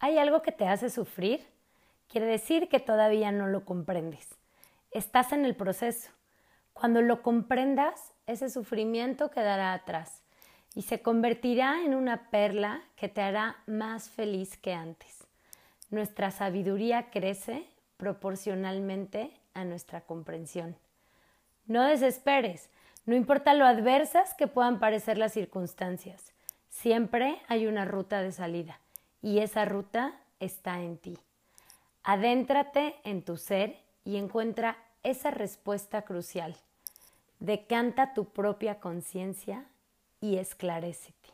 ¿Hay algo que te hace sufrir? Quiere decir que todavía no lo comprendes. Estás en el proceso. Cuando lo comprendas, ese sufrimiento quedará atrás y se convertirá en una perla que te hará más feliz que antes. Nuestra sabiduría crece proporcionalmente a nuestra comprensión. No desesperes, no importa lo adversas que puedan parecer las circunstancias, siempre hay una ruta de salida y esa ruta está en ti. Adéntrate en tu ser y encuentra esa respuesta crucial. Decanta tu propia conciencia y esclarécete.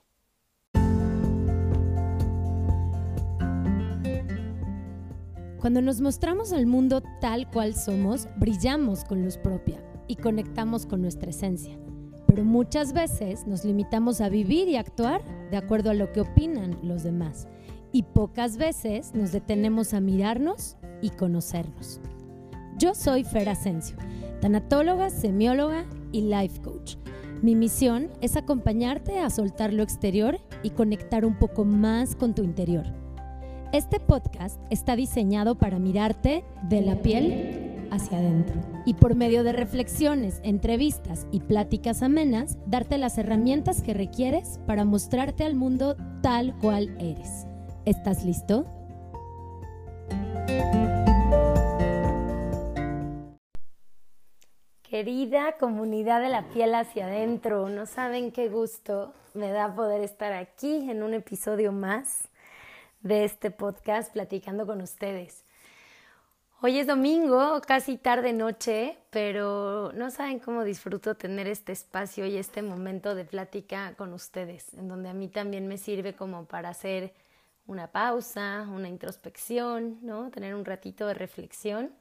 Cuando nos mostramos al mundo tal cual somos, brillamos con luz propia y conectamos con nuestra esencia. Pero muchas veces nos limitamos a vivir y actuar de acuerdo a lo que opinan los demás. Y pocas veces nos detenemos a mirarnos y conocernos. Yo soy Fer Asensio, tanatóloga, semióloga y life coach. Mi misión es acompañarte a soltar lo exterior y conectar un poco más con tu interior. Este podcast está diseñado para mirarte de la piel hacia adentro y por medio de reflexiones, entrevistas y pláticas amenas, darte las herramientas que requieres para mostrarte al mundo tal cual eres. ¿Estás listo? Querida comunidad de la piel hacia adentro, no saben qué gusto me da poder estar aquí en un episodio más de este podcast platicando con ustedes. Hoy es domingo, casi tarde noche, pero no saben cómo disfruto tener este espacio y este momento de plática con ustedes, en donde a mí también me sirve como para hacer una pausa, una introspección, ¿no? Tener un ratito de reflexión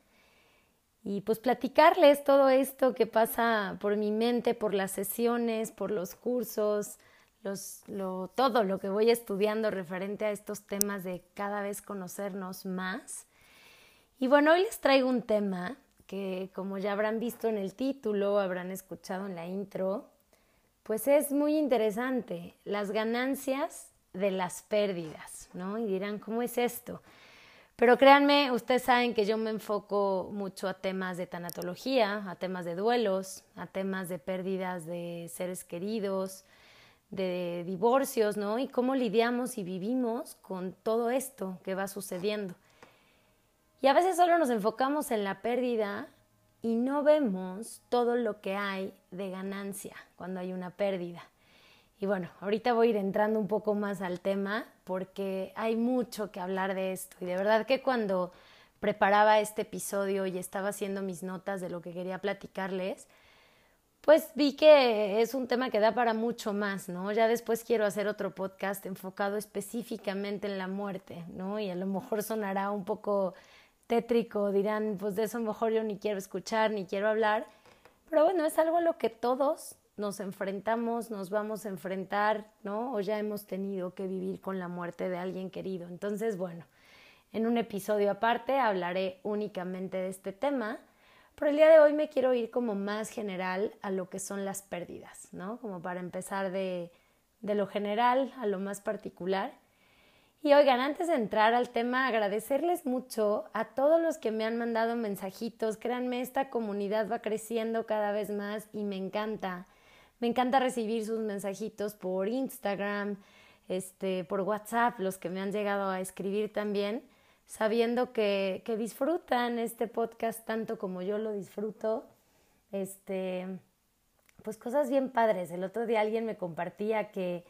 y pues platicarles todo esto que pasa por mi mente, por las sesiones, por los cursos, los, lo, todo lo que voy estudiando referente a estos temas de cada vez conocernos más. Y bueno, hoy les traigo un tema que como ya habrán visto en el título, habrán escuchado en la intro, pues es muy interesante, las ganancias de las pérdidas, ¿no? Y dirán, ¿cómo es esto? Pero créanme, ustedes saben que yo me enfoco mucho a temas de tanatología, a temas de duelos, a temas de pérdidas de seres queridos, de divorcios, ¿no? Y cómo lidiamos y vivimos con todo esto que va sucediendo. Y a veces solo nos enfocamos en la pérdida y no vemos todo lo que hay de ganancia cuando hay una pérdida. Y bueno, ahorita voy a ir entrando un poco más al tema porque hay mucho que hablar de esto. Y de verdad que cuando preparaba este episodio y estaba haciendo mis notas de lo que quería platicarles, pues vi que es un tema que da para mucho más, ¿no? Ya después quiero hacer otro podcast enfocado específicamente en la muerte, ¿no? Y a lo mejor sonará un poco tétrico, dirán, pues de eso mejor yo ni quiero escuchar, ni quiero hablar, pero bueno, es algo a lo que todos nos enfrentamos, nos vamos a enfrentar, ¿no? O ya hemos tenido que vivir con la muerte de alguien querido. Entonces, bueno, en un episodio aparte hablaré únicamente de este tema, pero el día de hoy me quiero ir como más general a lo que son las pérdidas, ¿no? Como para empezar de, de lo general a lo más particular. Y oigan, antes de entrar al tema, agradecerles mucho a todos los que me han mandado mensajitos. Créanme, esta comunidad va creciendo cada vez más y me encanta. Me encanta recibir sus mensajitos por Instagram, este, por WhatsApp, los que me han llegado a escribir también, sabiendo que, que disfrutan este podcast tanto como yo lo disfruto. Este, pues cosas bien padres. El otro día alguien me compartía que,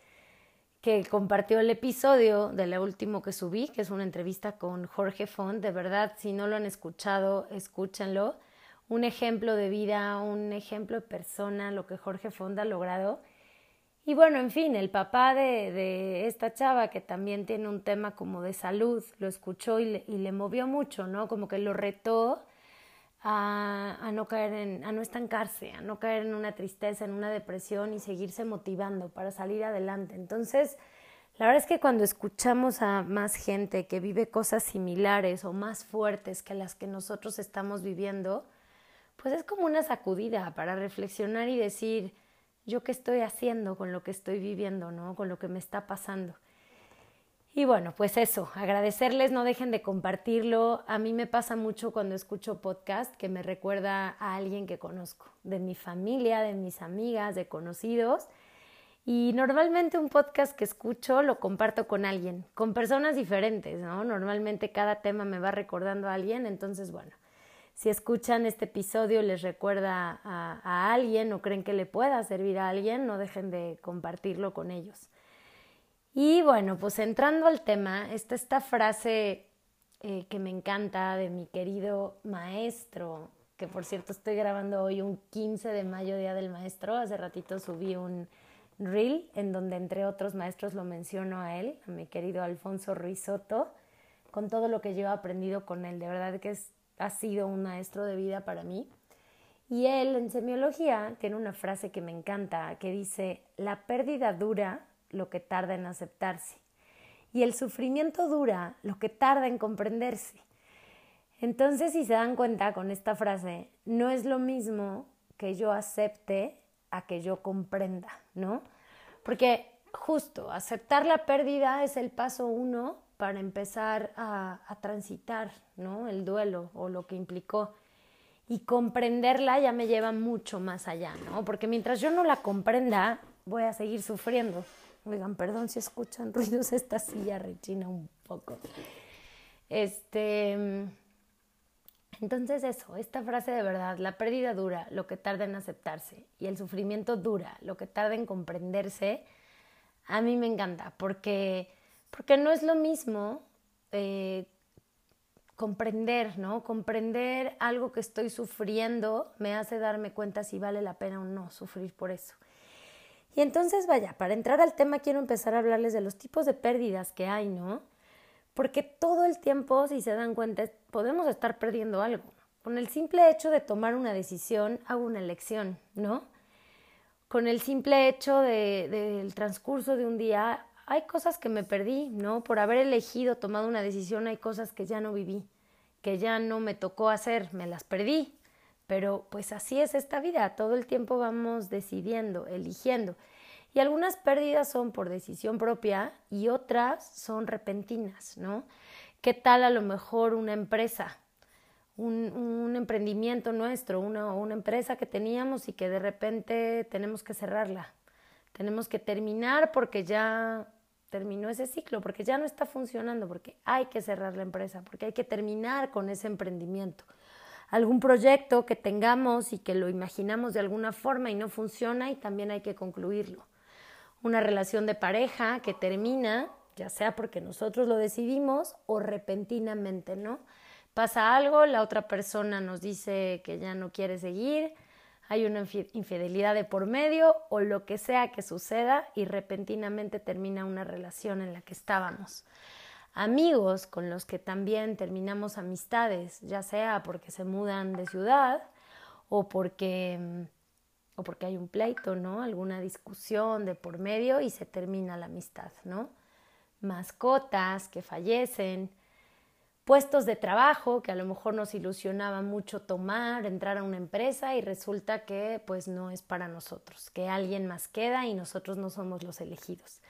que compartió el episodio de la último que subí, que es una entrevista con Jorge Font. De verdad, si no lo han escuchado, escúchenlo un ejemplo de vida, un ejemplo de persona, lo que Jorge Fonda ha logrado. Y bueno, en fin, el papá de, de, esta chava que también tiene un tema como de salud, lo escuchó y le, y le movió mucho, ¿no? Como que lo retó a, a, no caer en, a no estancarse, a no caer en una tristeza, en una depresión y seguirse motivando para salir adelante. Entonces, la verdad es que cuando escuchamos a más gente que vive cosas similares o más fuertes que las que nosotros estamos viviendo, pues es como una sacudida para reflexionar y decir, yo qué estoy haciendo con lo que estoy viviendo, ¿no? Con lo que me está pasando. Y bueno, pues eso, agradecerles, no dejen de compartirlo. A mí me pasa mucho cuando escucho podcast que me recuerda a alguien que conozco, de mi familia, de mis amigas, de conocidos. Y normalmente un podcast que escucho lo comparto con alguien, con personas diferentes, ¿no? Normalmente cada tema me va recordando a alguien, entonces bueno, si escuchan este episodio les recuerda a, alguien o creen que le pueda servir a alguien, no dejen de compartirlo con ellos. Y bueno, pues entrando al tema, está esta frase eh, que me encanta de mi querido maestro, que por cierto estoy grabando hoy un 15 de mayo, Día del Maestro. Hace ratito subí un reel en donde entre otros maestros lo menciono a él, a mi querido Alfonso Ruizotto, con todo lo que yo he aprendido con él. De verdad que es, ha sido un maestro de vida para mí. Y él en semiología tiene una frase que me encanta, que dice, la pérdida dura lo que tarda en aceptarse. Y el sufrimiento dura lo que tarda en comprenderse. Entonces, si se dan cuenta con esta frase, no es lo mismo que yo acepte a que yo comprenda, ¿no? Porque justo aceptar la pérdida es el paso uno para empezar a, transitar, ¿no? El duelo o lo que implicó. Y comprenderla ya me lleva mucho más allá, ¿no? Porque mientras yo no la comprenda, voy a seguir sufriendo. Oigan, perdón si escuchan ruidos, esta silla rechina un poco. Este. Entonces, eso, esta frase de verdad, la pérdida dura lo que tarda en aceptarse y el sufrimiento dura lo que tarda en comprenderse, a mí me encanta porque, porque no es lo mismo eh, comprender, ¿no? Comprender algo que estoy sufriendo me hace darme cuenta si vale la pena o no sufrir por eso. Y entonces, vaya, para entrar al tema quiero empezar a hablarles de los tipos de pérdidas que hay, ¿no? Porque todo el tiempo, si se dan cuenta, podemos estar perdiendo algo. Con el simple hecho de tomar una decisión, hago una elección, ¿no? Con el simple hecho del de, transcurso de un día, hay cosas que me perdí, ¿no? Por haber elegido, tomado una decisión, hay cosas que ya no viví, que ya no me tocó hacer, me las perdí, pero pues así es esta vida, todo el tiempo vamos decidiendo, eligiendo. Y algunas pérdidas son por decisión propia y otras son repentinas, ¿no? ¿Qué tal a lo mejor una empresa, un, emprendimiento nuestro, una empresa que teníamos y que de repente tenemos que cerrarla? Tenemos que terminar porque ya terminó ese ciclo, porque ya no está funcionando, porque hay que cerrar la empresa, porque hay que terminar con ese emprendimiento algún proyecto que tengamos y que lo imaginamos de alguna forma y no funciona y también hay que concluirlo. Una relación de pareja que termina, ya sea porque nosotros lo decidimos o repentinamente, ¿no? Pasa algo, la otra persona nos dice que ya no quiere seguir, hay una infidelidad de por medio o lo que sea que suceda y repentinamente termina una relación en la que estábamos amigos con los que también terminamos amistades, ya sea porque se mudan de ciudad o porque mm, o porque hay un pleito, ¿no? Alguna discusión de por medio y se termina la amistad, ¿no? Mascotas que fallecen, puestos de trabajo que a lo mejor nos ilusionaba mucho tomar, entrar a una empresa y resulta que pues no es para nosotros, que alguien más queda y nosotros no somos los elegidos.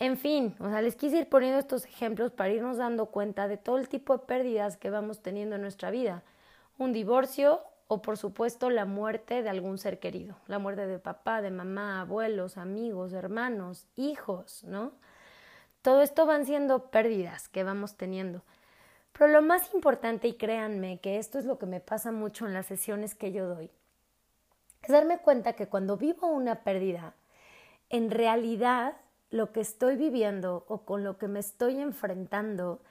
En fin, o sea, les quise ir poniendo estos ejemplos para irnos dando cuenta de todo el tipo de pérdidas que vamos teniendo en nuestra vida. Un divorcio o por supuesto la muerte de algún ser querido, la muerte de papá, de mamá, abuelos, amigos, hermanos, hijos, ¿no? Todo esto van siendo pérdidas que vamos teniendo. Pero lo más importante, y créanme que esto es lo que me pasa mucho en las sesiones que yo doy, es darme cuenta que cuando vivo una pérdida, en realidad lo que estoy viviendo o con lo que me estoy enfrentando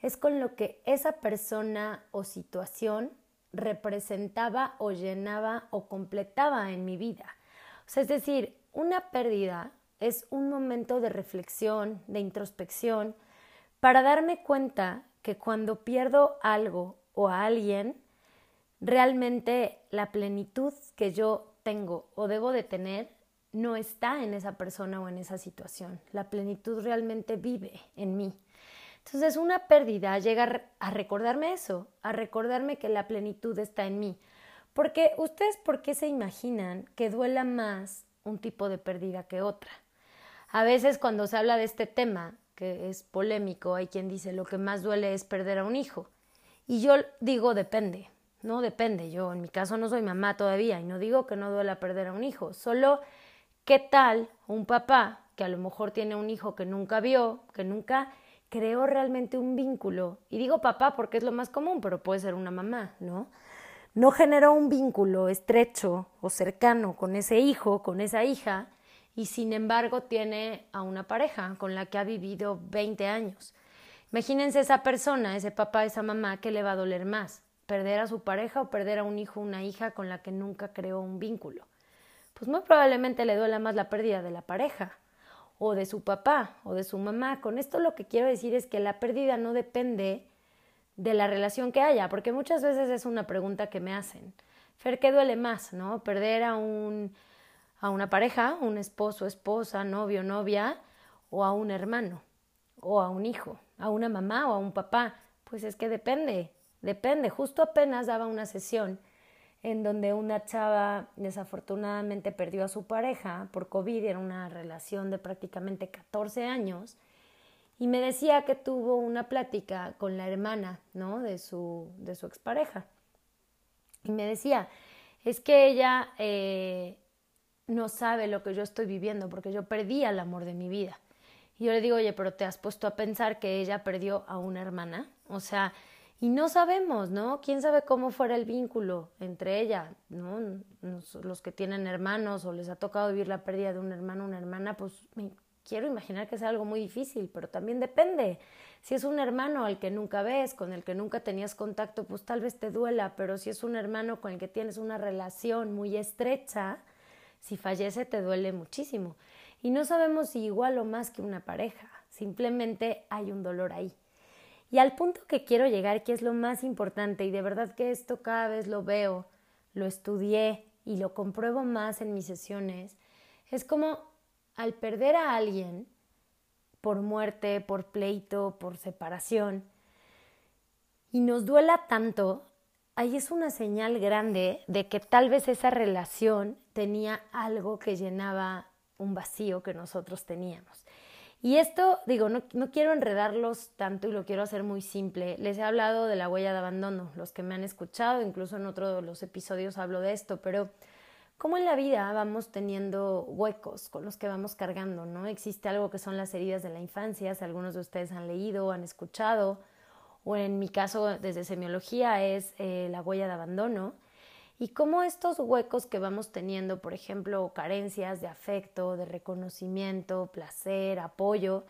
es con lo que esa persona o situación representaba o llenaba o completaba en mi vida. O sea, es decir, una pérdida es un momento de reflexión, de introspección, para darme cuenta que cuando pierdo algo o a alguien, realmente la plenitud que yo tengo o debo de tener no está en esa persona o en esa situación. La plenitud realmente vive en mí. Entonces una pérdida llega a recordarme eso, a recordarme que la plenitud está en mí. Porque ustedes, ¿por qué se imaginan que duela más un tipo de pérdida que otra? A veces cuando se habla de este tema, que es polémico, hay quien dice lo que más duele es perder a un hijo. Y yo digo depende, no depende. Yo en mi caso no soy mamá todavía y no digo que no duela perder a un hijo, solo qué tal un papá que a lo mejor tiene un hijo que nunca vio, que nunca creó realmente un vínculo. Y digo papá porque es lo más común, pero puede ser una mamá, ¿no? No generó un vínculo estrecho o cercano con ese hijo, con esa hija, y sin embargo tiene a una pareja con la que ha vivido 20 años. Imagínense esa persona, ese papá, esa mamá, ¿qué le va a doler más? ¿Perder a su pareja o perder a un hijo o una hija con la que nunca creó un vínculo? Pues muy probablemente le duela más la pérdida de la pareja, o de su papá, o de su mamá. Con esto lo que quiero decir es que la pérdida no depende de la relación que haya, porque muchas veces es una pregunta que me hacen. Fer, ¿qué duele más, no? Perder a un a una pareja, un esposo, esposa, novio, novia, o a un hermano, o a un hijo, a una mamá o a un papá. Pues es que depende, depende. Justo apenas daba una sesión en donde una chava desafortunadamente perdió a su pareja por COVID, era una relación de prácticamente 14 años, y me decía que tuvo una plática con la hermana, ¿no? De su, de su expareja. Y me decía, es que ella eh, no sabe lo que yo estoy viviendo porque yo perdí al amor de mi vida. Y yo le digo, oye, pero te has puesto a pensar que ella perdió a una hermana. O sea, y no sabemos, ¿no? ¿Quién sabe cómo fuera el vínculo entre ella, ¿no? Los que tienen hermanos o les ha tocado vivir la pérdida de un hermano o una hermana, pues me quiero imaginar que es algo muy difícil, pero también depende. Si es un hermano al que nunca ves, con el que nunca tenías contacto, pues tal vez te duela, pero si es un hermano con el que tienes una relación muy estrecha, si fallece te duele muchísimo. Y no sabemos si igual o más que una pareja, simplemente hay un dolor ahí. Y al punto que quiero llegar, que es lo más importante, y de verdad que esto cada vez lo veo, lo estudié y lo compruebo más en mis sesiones, es como al perder a alguien por muerte, por pleito, por separación, y nos duela tanto, ahí es una señal grande de que tal vez esa relación tenía algo que llenaba un vacío que nosotros teníamos. Y esto, digo, no, no, quiero enredarlos tanto y lo quiero hacer muy simple. Les he hablado de la huella de abandono, los que me han escuchado, incluso en otro los episodios hablo de esto, pero como en la vida vamos teniendo huecos con los que vamos cargando, ¿no? Existe algo que son las heridas de la infancia, si algunos de ustedes han leído o han escuchado, o en mi caso desde semiología es eh, la huella de abandono, y cómo estos huecos que vamos teniendo, por ejemplo, carencias de afecto, de reconocimiento, placer, apoyo,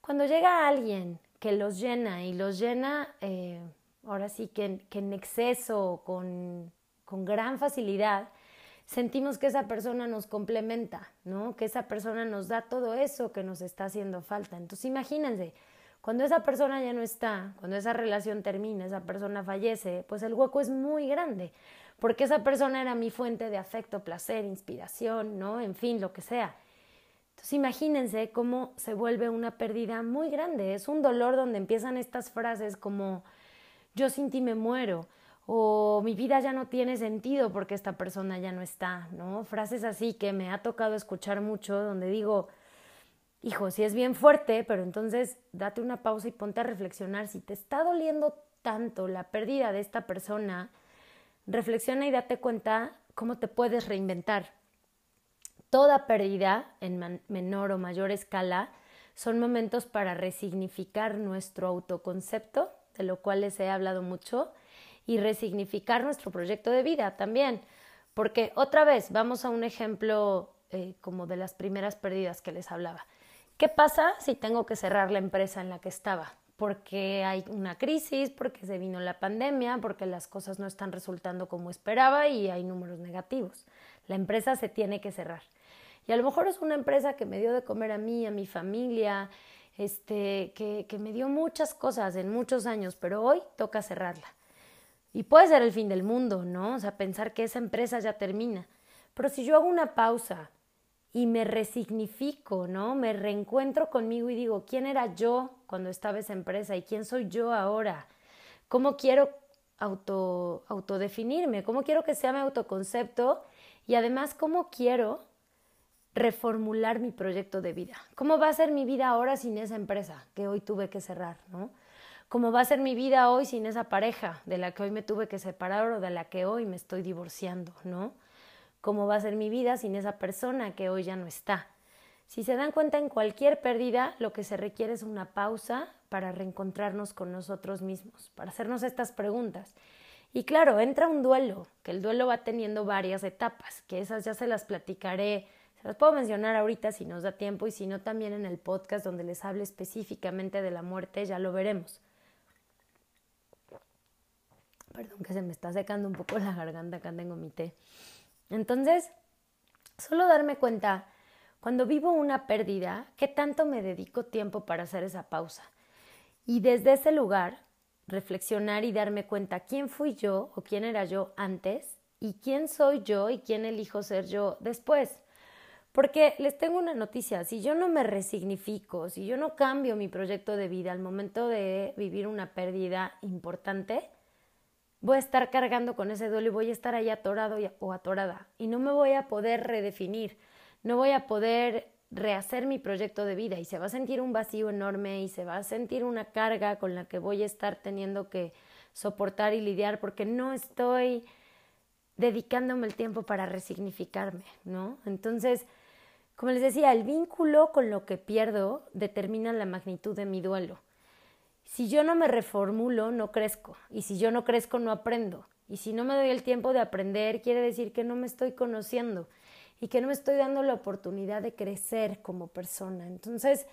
cuando llega alguien que los llena y los llena, eh, ahora sí que, que en exceso, con, con gran facilidad, sentimos que esa persona nos complementa, ¿no? Que esa persona nos da todo eso que nos está haciendo falta. Entonces imagínense, cuando esa persona ya no está, cuando esa relación termina, esa persona fallece, pues el hueco es muy grande, porque esa persona era mi fuente de afecto, placer, inspiración, ¿no? En fin, lo que sea. Entonces imagínense cómo se vuelve una pérdida muy grande, es un dolor donde empiezan estas frases como yo sin ti me muero o mi vida ya no tiene sentido porque esta persona ya no está, ¿no? Frases así que me ha tocado escuchar mucho donde digo, hijo, si es bien fuerte, pero entonces date una pausa y ponte a reflexionar. Si te está doliendo tanto la pérdida de esta persona, reflexiona y date cuenta cómo te puedes reinventar. Toda pérdida, en menor o mayor escala, son momentos para resignificar nuestro autoconcepto, de lo cual les he hablado mucho, y resignificar nuestro proyecto de vida también. Porque otra vez, vamos a un ejemplo eh, como de las primeras pérdidas que les hablaba. ¿Qué pasa si tengo que cerrar la empresa en la que estaba? Porque hay una crisis, porque se vino la pandemia, porque las cosas no están resultando como esperaba y hay números negativos. La empresa se tiene que cerrar. Y a lo mejor es una empresa que me dio de comer a mí, a mi familia, este, que, que me dio muchas cosas en muchos años, pero hoy toca cerrarla. Y puede ser el fin del mundo, ¿no? O sea, pensar que esa empresa ya termina. Pero si yo hago una pausa y me resignifico, ¿no? Me reencuentro conmigo y digo, ¿quién era yo cuando estaba esa empresa y quién soy yo ahora? ¿Cómo quiero auto, autodefinirme? ¿Cómo quiero que sea mi autoconcepto? Y además, ¿cómo quiero reformular mi proyecto de vida. ¿Cómo va a ser mi vida ahora sin esa empresa que hoy tuve que cerrar, ¿no? ¿Cómo va a ser mi vida hoy sin esa pareja de la que hoy me tuve que separar o de la que hoy me estoy divorciando, ¿no? ¿Cómo va a ser mi vida sin esa persona que hoy ya no está? Si se dan cuenta en cualquier pérdida, lo que se requiere es una pausa para reencontrarnos con nosotros mismos, para hacernos estas preguntas. Y claro, entra un duelo, que el duelo va teniendo varias etapas, que esas ya se las platicaré, se las puedo mencionar ahorita si nos da tiempo y si no también en el podcast donde les hable específicamente de la muerte, ya lo veremos. Perdón que se me está secando un poco la garganta, acá tengo mi té. Entonces, solo darme cuenta cuando vivo una pérdida, ¿qué tanto me dedico tiempo para hacer esa pausa? Y desde ese lugar, reflexionar y darme cuenta quién fui yo o quién era yo antes y quién soy yo y quién elijo ser yo después. Porque les tengo una noticia, si yo no me resignifico, si yo no cambio mi proyecto de vida al momento de vivir una pérdida importante, voy a estar cargando con ese duelo y voy a estar ahí atorado o atorada y no me voy a poder redefinir no voy a poder rehacer mi proyecto de vida y se va a sentir un vacío enorme y se va a sentir una carga con la que voy a estar teniendo que soportar y lidiar porque no estoy dedicándome el tiempo para resignificarme, ¿no? Entonces, como les decía, el vínculo con lo que pierdo determina la magnitud de mi duelo. Si yo no me reformulo, no crezco. Y si yo no crezco, no aprendo. Y si no me doy el tiempo de aprender, quiere decir que no me estoy conociendo y que no me estoy dando la oportunidad de crecer como persona. Entonces,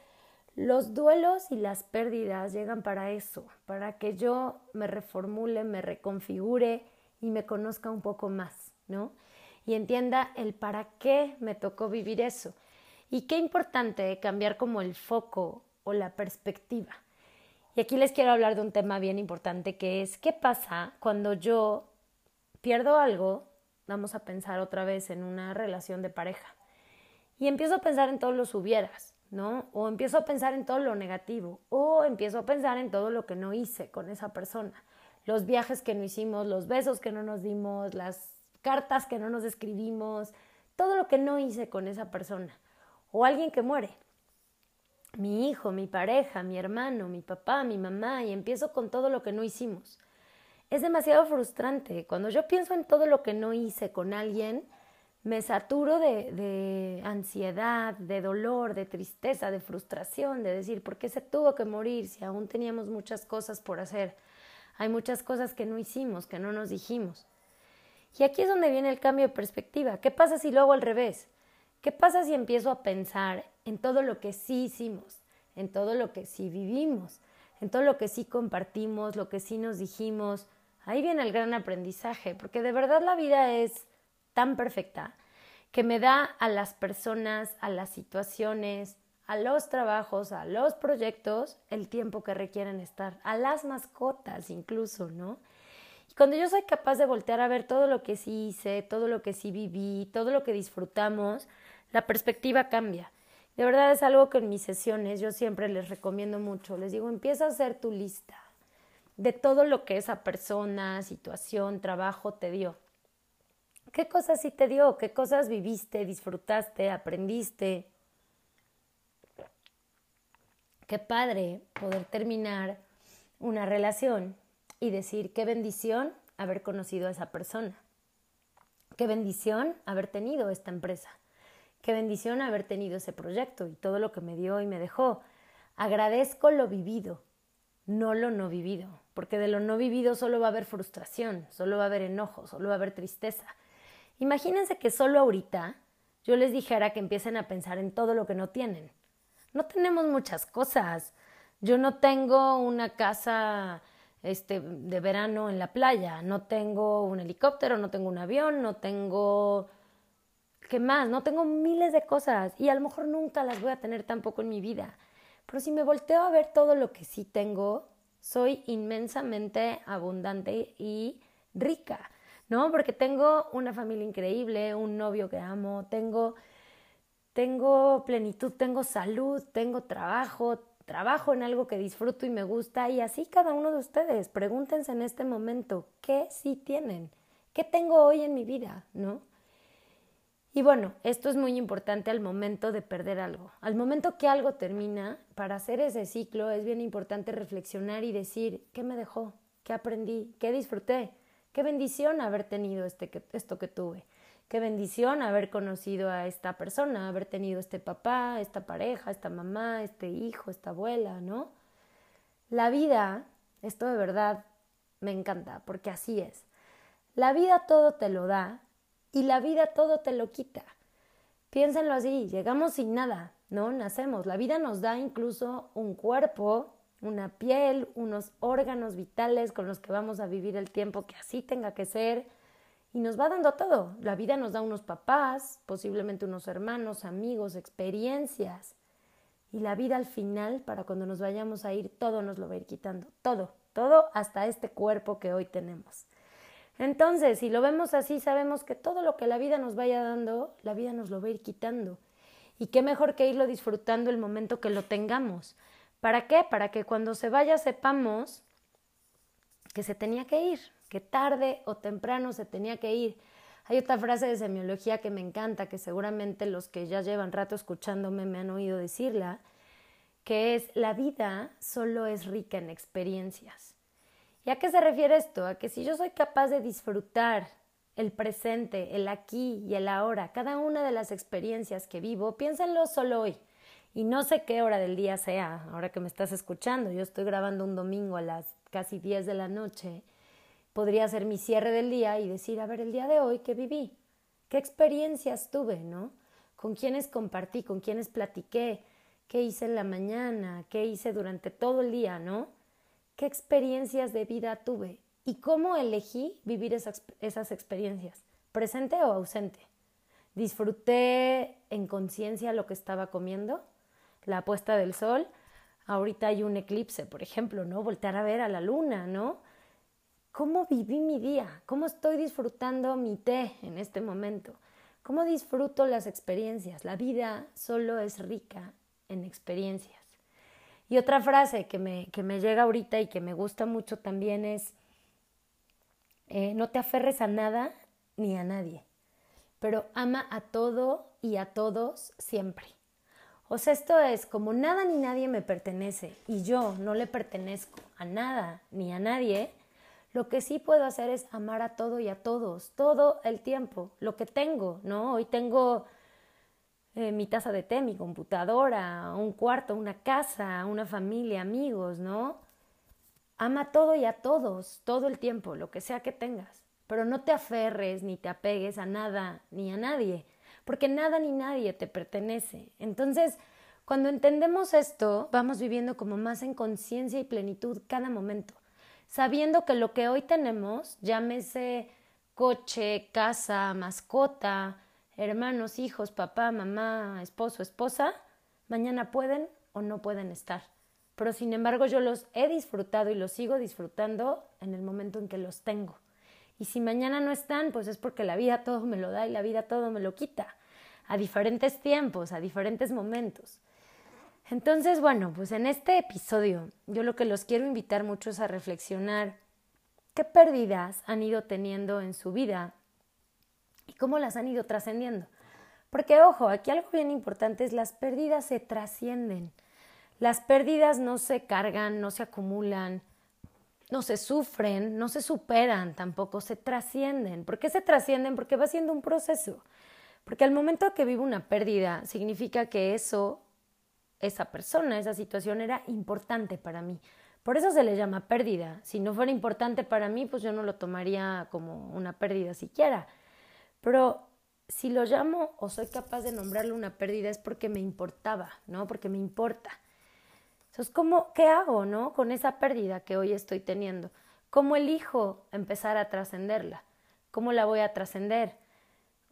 los duelos y las pérdidas llegan para eso, para que yo me reformule, me reconfigure y me conozca un poco más, ¿no? Y entienda el para qué me tocó vivir eso. Y qué importante cambiar como el foco o la perspectiva. Y aquí les quiero hablar de un tema bien importante que es qué pasa cuando yo pierdo algo vamos a pensar otra vez en una relación de pareja. Y empiezo a pensar en todos los hubieras, ¿no? O empiezo a pensar en todo lo negativo, o empiezo a pensar en todo lo que no hice con esa persona, los viajes que no hicimos, los besos que no nos dimos, las cartas que no nos escribimos, todo lo que no hice con esa persona, o alguien que muere. Mi hijo, mi pareja, mi hermano, mi papá, mi mamá, y empiezo con todo lo que no hicimos es demasiado frustrante. Cuando yo pienso en todo lo que no hice con alguien, me saturo de, ansiedad, de dolor, de tristeza, de frustración, de decir, ¿por qué se tuvo que morir si aún teníamos muchas cosas por hacer? Hay muchas cosas que no hicimos, que no nos dijimos. Y aquí es donde viene el cambio de perspectiva. ¿Qué pasa si lo hago al revés? ¿Qué pasa si empiezo a pensar en todo lo que sí hicimos, en todo lo que sí vivimos, en todo lo que sí compartimos, lo que sí nos dijimos, Ahí viene el gran aprendizaje, porque de verdad la vida es tan perfecta que me da a las personas, a las situaciones, a los trabajos, a los proyectos, el tiempo que requieren estar, a las mascotas incluso, ¿no? Y cuando yo soy capaz de voltear a ver todo lo que sí hice, todo lo que sí viví, todo lo que disfrutamos, la perspectiva cambia. De verdad es algo que en mis sesiones yo siempre les recomiendo mucho. Les digo, empieza a hacer tu lista de todo lo que esa persona, situación, trabajo te dio. ¿Qué cosas sí te dio? ¿Qué cosas viviste, disfrutaste, aprendiste? Qué padre poder terminar una relación y decir qué bendición haber conocido a esa persona. Qué bendición haber tenido esta empresa. Qué bendición haber tenido ese proyecto y todo lo que me dio y me dejó. Agradezco lo vivido, no lo no vivido, porque de lo no vivido solo va a haber frustración, solo va a haber enojo, solo va a haber tristeza. Imagínense que solo ahorita yo les dijera que empiecen a pensar en todo lo que no tienen. No tenemos muchas cosas. Yo no tengo una casa este, de verano en la playa, no tengo un helicóptero, no tengo un avión, no tengo... ¿Qué más? No tengo miles de cosas y a lo mejor nunca las voy a tener tampoco en mi vida. Pero si me volteo a ver todo lo que sí tengo, soy inmensamente abundante y rica, ¿no? Porque tengo una familia increíble, un novio que amo, tengo, tengo plenitud, tengo salud, tengo trabajo, trabajo en algo que disfruto y me gusta y así cada uno de ustedes, pregúntense en este momento, ¿qué sí tienen? ¿Qué tengo hoy en mi vida? ¿No? Y bueno, esto es muy importante al momento de perder algo. Al momento que algo termina, para hacer ese ciclo es bien importante reflexionar y decir, ¿qué me dejó? ¿Qué aprendí? ¿Qué disfruté? Qué bendición haber tenido este, esto que tuve. Qué bendición haber conocido a esta persona, haber tenido este papá, esta pareja, esta mamá, este hijo, esta abuela, ¿no? La vida, esto de verdad me encanta, porque así es. La vida todo te lo da y la vida todo te lo quita. Piénsenlo así, llegamos sin nada, ¿no? Nacemos. La vida nos da incluso un cuerpo, una piel, unos órganos vitales con los que vamos a vivir el tiempo que así tenga que ser. Y nos va dando todo. La vida nos da unos papás, posiblemente unos hermanos, amigos, experiencias. Y la vida al final, para cuando nos vayamos a ir, todo nos lo va a ir quitando. Todo, todo hasta este cuerpo que hoy tenemos. Entonces, si lo vemos así, sabemos que todo lo que la vida nos vaya dando, la vida nos lo va a ir quitando. Y qué mejor que irlo disfrutando el momento que lo tengamos. ¿Para qué? Para que cuando se vaya sepamos que se tenía que ir, que tarde o temprano se tenía que ir. Hay otra frase de semiología que me encanta, que seguramente los que ya llevan rato escuchándome me han oído decirla, que es la vida solo es rica en experiencias. ¿Y a qué se refiere esto? A que si yo soy capaz de disfrutar el presente, el aquí y el ahora, cada una de las experiencias que vivo, piénsenlo solo hoy. Y no sé qué hora del día sea, ahora que me estás escuchando, yo estoy grabando un domingo a las casi 10 de la noche, podría ser mi cierre del día y decir, a ver, el día de hoy, ¿qué viví? ¿Qué experiencias tuve, no? ¿Con quiénes compartí? ¿Con quiénes platiqué? ¿Qué hice en la mañana? ¿Qué hice durante todo el día, no? Qué experiencias de vida tuve y cómo elegí vivir esas, experiencias, presente o ausente. Disfruté en conciencia lo que estaba comiendo, la puesta del sol. Ahorita hay un eclipse, por ejemplo, ¿no? Voltear a ver a la luna, ¿no? ¿Cómo viví mi día? ¿Cómo estoy disfrutando mi té en este momento? ¿Cómo disfruto las experiencias? La vida solo es rica en experiencias. Y otra frase que me, que me llega ahorita y que me gusta mucho también es, eh, no te aferres a nada ni a nadie, pero ama a todo y a todos siempre. O sea, esto es como nada ni nadie me pertenece y yo no le pertenezco a nada ni a nadie, lo que sí puedo hacer es amar a todo y a todos, todo el tiempo, lo que tengo, ¿no? Hoy tengo eh, mi taza de té, mi computadora, un cuarto, una casa, una familia, amigos, ¿no? Ama todo y a todos, todo el tiempo, lo que sea que tengas. Pero no te aferres ni te apegues a nada ni a nadie, porque nada ni nadie te pertenece. Entonces, cuando entendemos esto, vamos viviendo como más en conciencia y plenitud cada momento, sabiendo que lo que hoy tenemos, llámese coche, casa, mascota, hermanos, hijos, papá, mamá, esposo, esposa, mañana pueden o no pueden estar. Pero sin embargo yo los he disfrutado y los sigo disfrutando en el momento en que los tengo. Y si mañana no están, pues es porque la vida todo me lo da y la vida todo me lo quita, a diferentes tiempos, a diferentes momentos. Entonces, bueno, pues en este episodio yo lo que los quiero invitar mucho es a reflexionar qué pérdidas han ido teniendo en su vida cómo las han ido trascendiendo. Porque, ojo, aquí algo bien importante es las pérdidas se trascienden. Las pérdidas no se cargan, no se acumulan, no se sufren, no se superan tampoco, se trascienden. ¿Por qué se trascienden? Porque va siendo un proceso. Porque al momento que vivo una pérdida, significa que eso, esa persona, esa situación era importante para mí. Por eso se le llama pérdida. Si no fuera importante para mí, pues yo no lo tomaría como una pérdida siquiera. Pero si lo llamo o soy capaz de nombrarle una pérdida es porque me importaba, ¿no? Porque me importa. Entonces, ¿cómo, ¿qué hago, no? Con esa pérdida que hoy estoy teniendo. ¿Cómo elijo empezar a trascenderla? ¿Cómo la voy a trascender?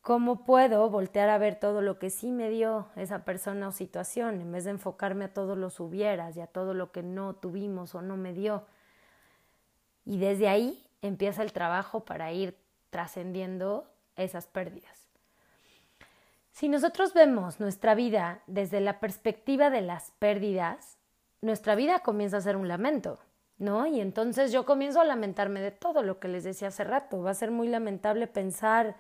¿Cómo puedo voltear a ver todo lo que sí me dio esa persona o situación en vez de enfocarme a todos los hubieras y a todo lo que no tuvimos o no me dio? Y desde ahí empieza el trabajo para ir trascendiendo esas pérdidas. Si nosotros vemos nuestra vida desde la perspectiva de las pérdidas, nuestra vida comienza a ser un lamento, ¿no? Y entonces yo comienzo a lamentarme de todo lo que les decía hace rato. Va a ser muy lamentable pensar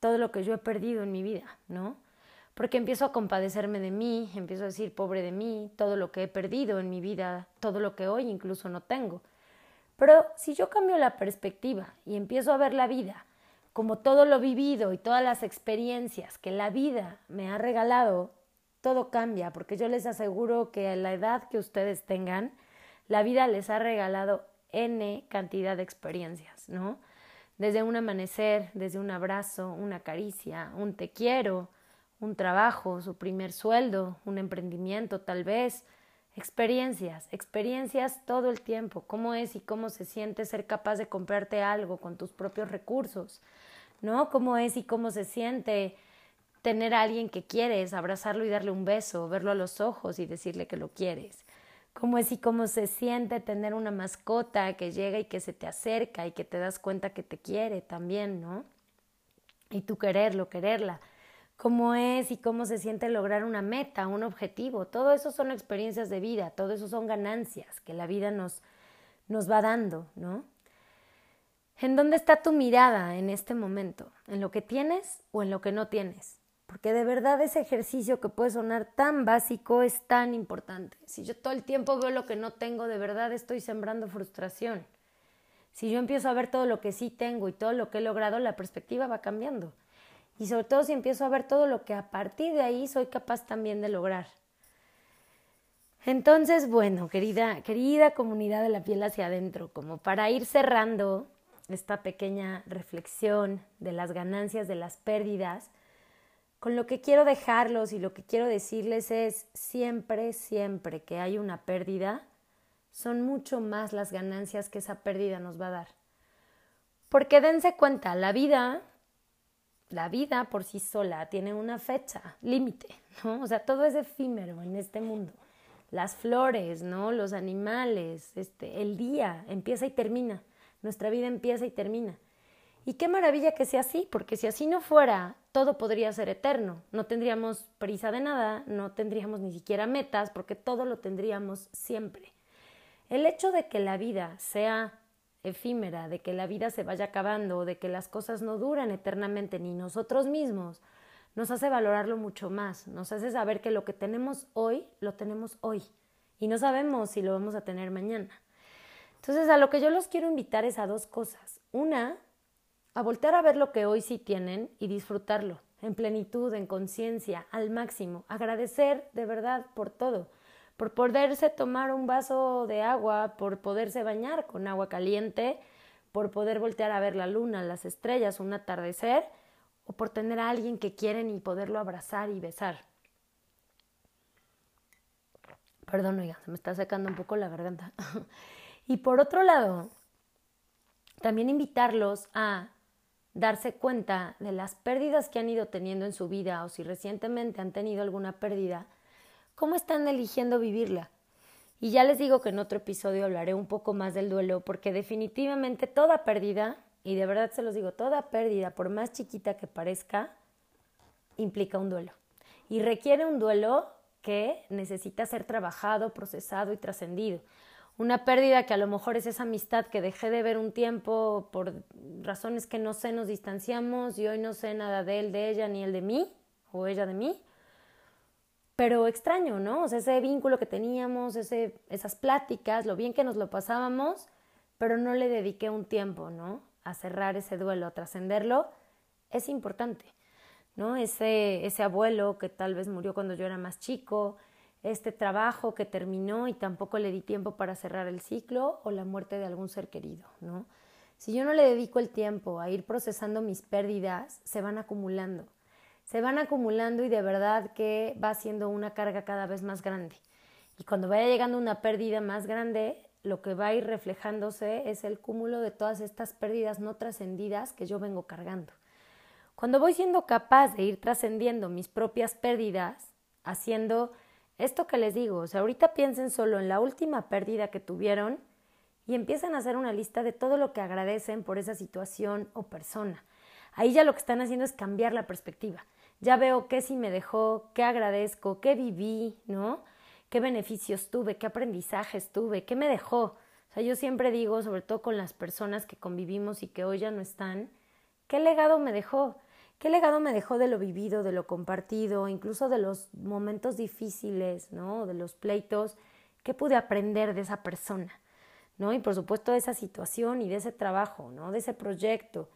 todo lo que yo he perdido en mi vida, ¿no? Porque empiezo a compadecerme de mí, empiezo a decir pobre de mí, todo lo que he perdido en mi vida, todo lo que hoy incluso no tengo. Pero si yo cambio la perspectiva y empiezo a ver la vida como todo lo vivido y todas las experiencias que la vida me ha regalado, todo cambia, porque yo les aseguro que a la edad que ustedes tengan, la vida les ha regalado N cantidad de experiencias, ¿no? Desde un amanecer, desde un abrazo, una caricia, un te quiero, un trabajo, su primer sueldo, un emprendimiento tal vez, experiencias, experiencias todo el tiempo, cómo es y cómo se siente ser capaz de comprarte algo con tus propios recursos, ¿no? Cómo es y cómo se siente tener a alguien que quieres, abrazarlo y darle un beso, verlo a los ojos y decirle que lo quieres. Cómo es y cómo se siente tener una mascota que llega y que se te acerca y que te das cuenta que te quiere también, ¿no? Y tú quererlo, quererla. Cómo es y cómo se siente lograr una meta, un objetivo. Todo eso son experiencias de vida, todo eso son ganancias que la vida nos, nos va dando, ¿no? ¿En dónde está tu mirada en este momento? ¿En lo que tienes o en lo que no tienes? porque de verdad ese ejercicio que puede sonar tan básico es tan importante. Si yo todo el tiempo veo lo que no tengo, de verdad estoy sembrando frustración. Si yo empiezo a ver todo lo que sí tengo y todo lo que he logrado, la perspectiva va cambiando. Y sobre todo si empiezo a ver todo lo que a partir de ahí soy capaz también de lograr. Entonces, bueno, querida, querida comunidad de la piel hacia adentro, como para ir cerrando esta pequeña reflexión de las ganancias, de las pérdidas, con lo que quiero dejarlos y lo que quiero decirles es siempre, siempre que hay una pérdida, son mucho más las ganancias que esa pérdida nos va a dar. Porque dense cuenta, la vida, la vida por sí sola tiene una fecha, límite, ¿no? O sea, todo es efímero en este mundo. Las flores, ¿no? Los animales, este, el día empieza y termina. Nuestra vida empieza y termina. Y qué maravilla que sea así, porque si así no fuera, todo podría ser eterno. No tendríamos prisa de nada, no tendríamos ni siquiera metas, porque todo lo tendríamos siempre. El hecho de que la vida sea efímera, de que la vida se vaya acabando, de que las cosas no duran eternamente, ni nosotros mismos, nos hace valorarlo mucho más, nos hace saber que lo que tenemos hoy, lo tenemos hoy, y no sabemos si lo vamos a tener mañana. Entonces, a lo que yo los quiero invitar es a dos cosas. Una, a voltear a ver lo que hoy sí tienen y disfrutarlo en plenitud, en conciencia, al máximo, agradecer de verdad por todo, por poderse tomar un vaso de agua, por poderse bañar con agua caliente, por poder voltear a ver la luna, las estrellas, un atardecer, o por tener a alguien que quieren y poderlo abrazar y besar. Perdón, oiga, se me está secando un poco la garganta. y por otro lado, también invitarlos a darse cuenta de las pérdidas que han ido teniendo en su vida o si recientemente han tenido alguna pérdida, cómo están eligiendo vivirla. Y ya les digo que en otro episodio hablaré un poco más del duelo porque definitivamente toda pérdida, y de verdad se los digo, toda pérdida, por más chiquita que parezca, implica un duelo. Y requiere un duelo que necesita ser trabajado, procesado y trascendido una pérdida que a lo mejor es esa amistad que dejé de ver un tiempo por razones que no sé, nos distanciamos y hoy no sé nada de él, de ella, ni él de mí, o ella de mí. Pero extraño, ¿no? O ese vínculo que teníamos, ese, esas pláticas, lo bien que nos lo pasábamos, pero no le dediqué un tiempo, ¿no? A cerrar ese duelo, a trascenderlo, es importante, ¿no? Ese, ese abuelo que tal vez murió cuando yo era más chico, este trabajo que terminó y tampoco le di tiempo para cerrar el ciclo o la muerte de algún ser querido, ¿no? Si yo no le dedico el tiempo a ir procesando mis pérdidas, se van acumulando. Se van acumulando y de verdad que va siendo una carga cada vez más grande. Y cuando vaya llegando una pérdida más grande, lo que va a ir reflejándose es el cúmulo de todas estas pérdidas no trascendidas que yo vengo cargando. Cuando voy siendo capaz de ir trascendiendo mis propias pérdidas, haciendo esto que les digo, o sea, ahorita piensen solo en la última pérdida que tuvieron y empiezan a hacer una lista de todo lo que agradecen por esa situación o persona. Ahí ya lo que están haciendo es cambiar la perspectiva. Ya veo qué sí me dejó, qué agradezco, qué viví, ¿no? ¿Qué beneficios tuve, qué aprendizajes tuve, qué me dejó? O sea, yo siempre digo, sobre todo con las personas que convivimos y que hoy ya no están, ¿qué legado me dejó? ¿Qué legado me dejó de lo vivido, de lo compartido, incluso de los momentos difíciles, ¿no? De los pleitos, ¿qué pude aprender de esa persona? ¿No? Y por supuesto de esa situación y de ese trabajo, ¿no? De ese proyecto.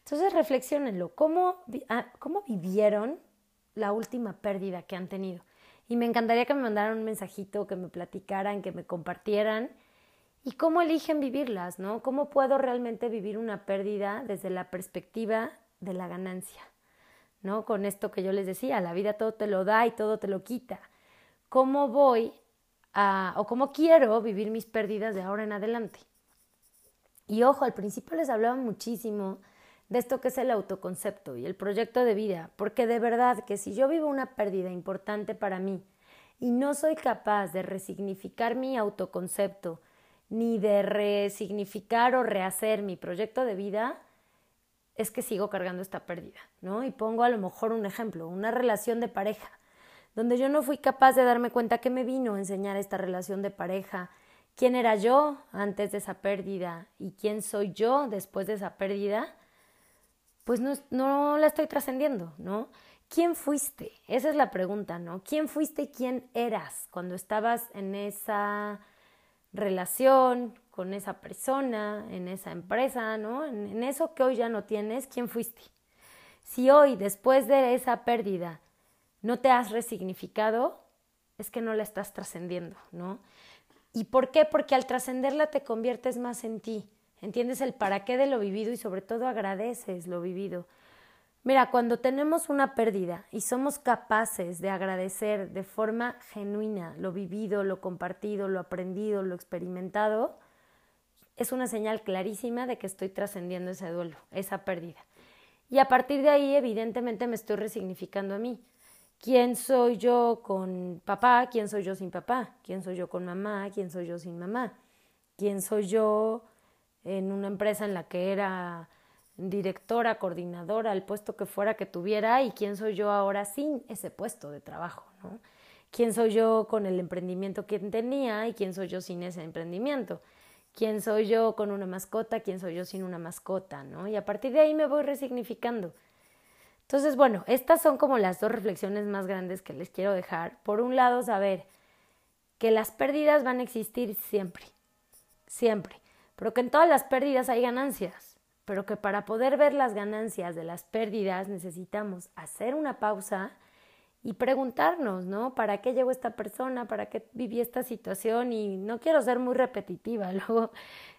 Entonces reflexionenlo, ¿cómo, ah, ¿cómo vivieron la última pérdida que han tenido? Y me encantaría que me mandaran un mensajito, que me platicaran, que me compartieran. ¿Y cómo eligen vivirlas, no? ¿Cómo puedo realmente vivir una pérdida desde la perspectiva de la ganancia, ¿no? Con esto que yo les decía, la vida todo te lo da y todo te lo quita. ¿Cómo voy a, o cómo quiero vivir mis pérdidas de ahora en adelante? Y ojo, al principio les hablaba muchísimo de esto que es el autoconcepto y el proyecto de vida, porque de verdad que si yo vivo una pérdida importante para mí y no soy capaz de resignificar mi autoconcepto, ni de resignificar o rehacer mi proyecto de vida, es que sigo cargando esta pérdida, ¿no? Y pongo a lo mejor un ejemplo, una relación de pareja, donde yo no fui capaz de darme cuenta que me vino a enseñar esta relación de pareja, quién era yo antes de esa pérdida y quién soy yo después de esa pérdida, pues no, no la estoy trascendiendo, ¿no? ¿Quién fuiste? Esa es la pregunta, ¿no? ¿Quién fuiste y quién eras cuando estabas en esa relación, con esa persona, en esa empresa, ¿no? En, eso que hoy ya no tienes, ¿quién fuiste? Si hoy, después de esa pérdida, no te has resignificado, es que no la estás trascendiendo, ¿no? ¿Y por qué? Porque al trascenderla te conviertes más en ti, entiendes el para qué de lo vivido y sobre todo agradeces lo vivido. Mira, cuando tenemos una pérdida y somos capaces de agradecer de forma genuina lo vivido, lo compartido, lo aprendido, lo experimentado, es una señal clarísima de que estoy trascendiendo ese duelo, esa pérdida. Y a partir de ahí, evidentemente, me estoy resignificando a mí. ¿Quién soy yo con papá? ¿Quién soy yo sin papá? ¿Quién soy yo con mamá? ¿Quién soy yo sin mamá? ¿Quién soy yo en una empresa en la que era directora, coordinadora, el puesto que fuera que tuviera y quién soy yo ahora sin ese puesto de trabajo, ¿no? ¿Quién soy yo con el emprendimiento que tenía y quién soy yo sin ese emprendimiento? ¿Quién soy yo con una mascota? ¿Quién soy yo sin una mascota? ¿no? Y a partir de ahí me voy resignificando. Entonces, bueno, estas son como las dos reflexiones más grandes que les quiero dejar. Por un lado, saber que las pérdidas van a existir siempre, siempre, pero que en todas las pérdidas hay ganancias pero que para poder ver las ganancias de las pérdidas necesitamos hacer una pausa y preguntarnos, ¿no? ¿Para qué llegó esta persona? ¿Para qué viví esta situación? Y no quiero ser muy repetitiva. Luego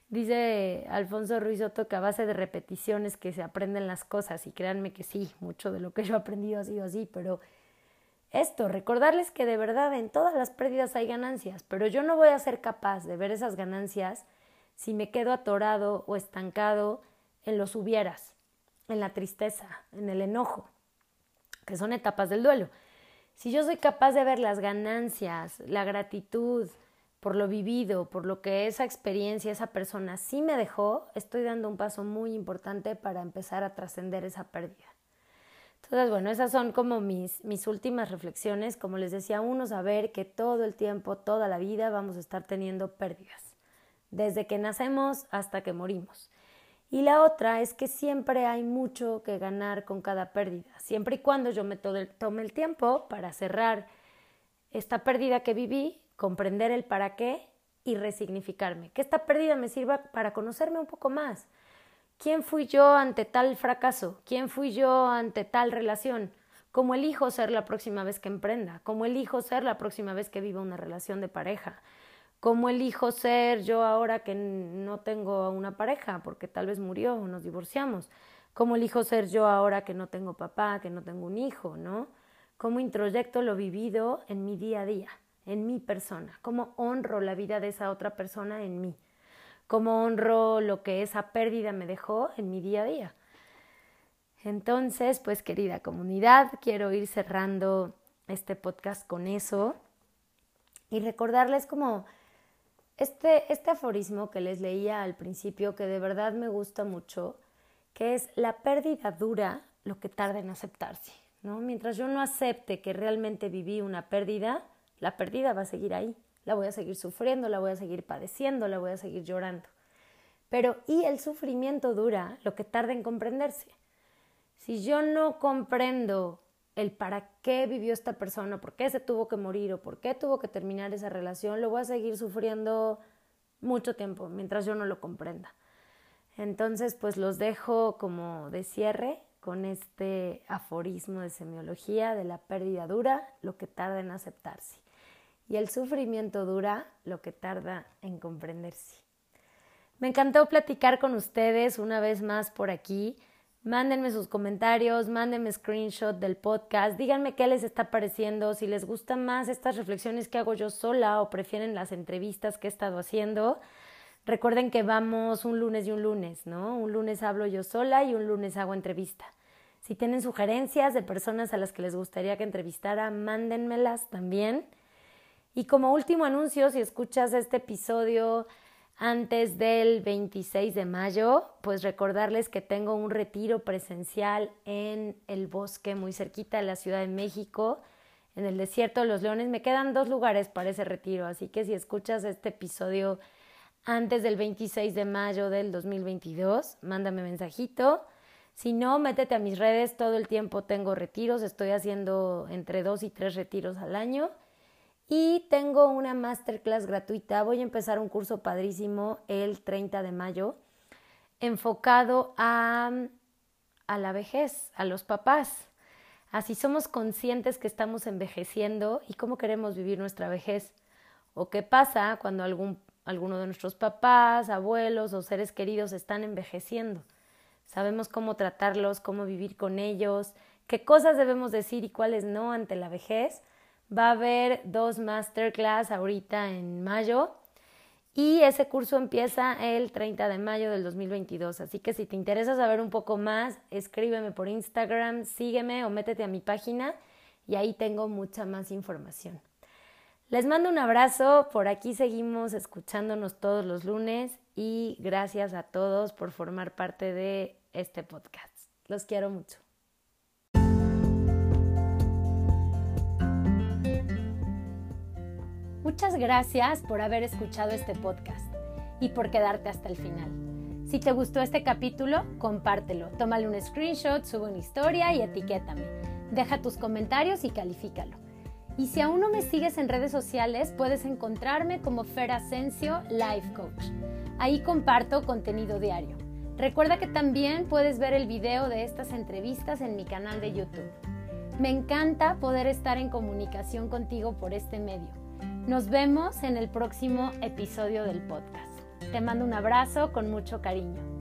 dice Alfonso Ruiz Soto que a base de repeticiones que se aprenden las cosas y créanme que sí, mucho de lo que yo he aprendido ha sido así, pero esto, recordarles que de verdad en todas las pérdidas hay ganancias, pero yo no voy a ser capaz de ver esas ganancias si me quedo atorado o estancado en los hubieras, en la tristeza, en el enojo, que son etapas del duelo. Si yo soy capaz de ver las ganancias, la gratitud por lo vivido, por lo que esa experiencia, esa persona sí me dejó, estoy dando un paso muy importante para empezar a trascender esa pérdida. Entonces, bueno, esas son como mis, mis últimas reflexiones. Como les decía, uno, saber que todo el tiempo, toda la vida vamos a estar teniendo pérdidas, desde que nacemos hasta que morimos. Y la otra es que siempre hay mucho que ganar con cada pérdida, siempre y cuando yo me tome el tiempo para cerrar esta pérdida que viví, comprender el para qué y resignificarme. Que esta pérdida me sirva para conocerme un poco más. ¿Quién fui yo ante tal fracaso? ¿Quién fui yo ante tal relación? ¿Cómo elijo ser la próxima vez que emprenda? ¿Cómo elijo ser la próxima vez que viva una relación de pareja? ¿Cómo elijo ser yo ahora que no tengo una pareja porque tal vez murió o nos divorciamos? ¿Cómo elijo ser yo ahora que no tengo papá, que no tengo un hijo, no? ¿Cómo introyecto lo vivido en mi día a día, en mi persona? ¿Cómo honro la vida de esa otra persona en mí? ¿Cómo honro lo que esa pérdida me dejó en mi día a día? Entonces, pues querida comunidad, quiero ir cerrando este podcast con eso y recordarles como este, este aforismo que les leía al principio, que de verdad me gusta mucho, que es la pérdida dura lo que tarda en aceptarse. ¿no? Mientras yo no acepte que realmente viví una pérdida, la pérdida va a seguir ahí. La voy a seguir sufriendo, la voy a seguir padeciendo, la voy a seguir llorando. Pero ¿y el sufrimiento dura lo que tarda en comprenderse? Si yo no comprendo el para qué vivió esta persona, por qué se tuvo que morir o por qué tuvo que terminar esa relación, lo voy a seguir sufriendo mucho tiempo mientras yo no lo comprenda. Entonces, pues los dejo como de cierre con este aforismo de semiología de la pérdida dura lo que tarda en aceptarse y el sufrimiento dura lo que tarda en comprenderse. Me encantó platicar con ustedes una vez más por aquí. Mándenme sus comentarios, mándenme screenshot del podcast, díganme qué les está pareciendo, si les gustan más estas reflexiones que hago yo sola o prefieren las entrevistas que he estado haciendo. Recuerden que vamos un lunes y un lunes, ¿no? Un lunes hablo yo sola y un lunes hago entrevista. Si tienen sugerencias de personas a las que les gustaría que entrevistara, mándenmelas también. Y como último anuncio, si escuchas este episodio antes del 26 de mayo, pues recordarles que tengo un retiro presencial en el bosque muy cerquita de la Ciudad de México, en el desierto de los leones. Me quedan dos lugares para ese retiro, así que si escuchas este episodio antes del 26 de mayo del 2022, mándame mensajito. Si no, métete a mis redes, todo el tiempo tengo retiros, estoy haciendo entre dos y tres retiros al año y tengo una masterclass gratuita. Voy a empezar un curso padrísimo el 30 de mayo enfocado a, a la vejez, a los papás. Así somos conscientes que estamos envejeciendo y cómo queremos vivir nuestra vejez. O qué pasa cuando algún, alguno de nuestros papás, abuelos o seres queridos están envejeciendo. Sabemos cómo tratarlos, cómo vivir con ellos, qué cosas debemos decir y cuáles no ante la vejez Va a haber dos masterclass ahorita en mayo y ese curso empieza el 30 de mayo del 2022. Así que si te interesa saber un poco más, escríbeme por Instagram, sígueme o métete a mi página y ahí tengo mucha más información. Les mando un abrazo, por aquí seguimos escuchándonos todos los lunes y gracias a todos por formar parte de este podcast. Los quiero mucho. Muchas gracias por haber escuchado este podcast y por quedarte hasta el final. Si te gustó este capítulo, compártelo, tómale un screenshot, sube una historia y etiquétame. Deja tus comentarios y califícalo. Y si aún no me sigues en redes sociales, puedes encontrarme como Fer Asensio Life Coach. Ahí comparto contenido diario. Recuerda que también puedes ver el video de estas entrevistas en mi canal de YouTube. Me encanta poder estar en comunicación contigo por este medio. Nos vemos en el próximo episodio del podcast. Te mando un abrazo con mucho cariño.